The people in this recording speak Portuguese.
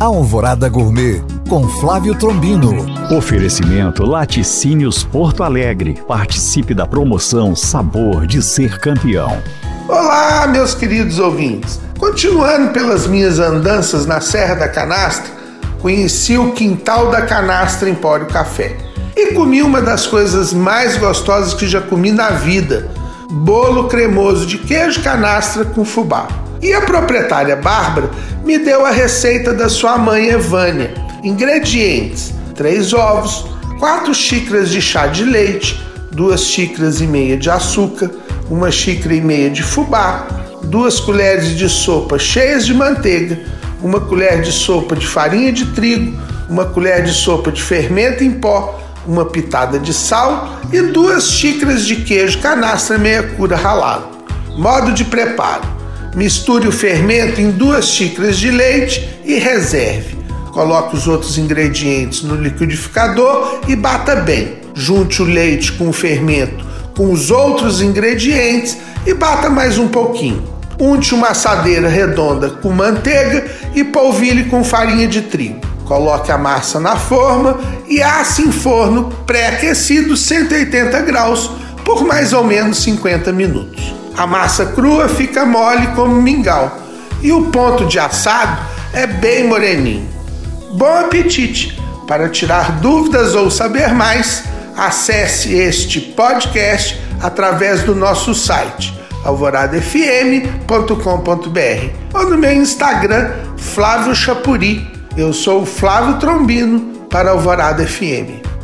Alvorada Gourmet com Flávio Trombino. Oferecimento Laticínios Porto Alegre. Participe da promoção Sabor de Ser Campeão. Olá, meus queridos ouvintes. Continuando pelas minhas andanças na Serra da Canastra, conheci o Quintal da Canastra Empório Café e comi uma das coisas mais gostosas que já comi na vida: bolo cremoso de queijo canastra com fubá. E a proprietária Bárbara me deu a receita da sua mãe Evânia. Ingredientes: 3 ovos, 4 xícaras de chá de leite, 2 xícaras e meia de açúcar, 1 xícara e meia de fubá, 2 colheres de sopa cheias de manteiga, 1 colher de sopa de farinha de trigo, 1 colher de sopa de fermento em pó, uma pitada de sal e 2 xícaras de queijo canastra meia cura ralado. Modo de preparo: Misture o fermento em duas xícaras de leite e reserve. Coloque os outros ingredientes no liquidificador e bata bem. Junte o leite com o fermento com os outros ingredientes e bata mais um pouquinho. Unte uma assadeira redonda com manteiga e polvilhe com farinha de trigo. Coloque a massa na forma e asse em forno pré-aquecido 180 graus por mais ou menos 50 minutos. A massa crua fica mole como mingau e o ponto de assado é bem moreninho. Bom apetite! Para tirar dúvidas ou saber mais, acesse este podcast através do nosso site alvoradafm.com.br ou no meu Instagram Flávio Chapuri. Eu sou o Flávio Trombino para Alvorada FM.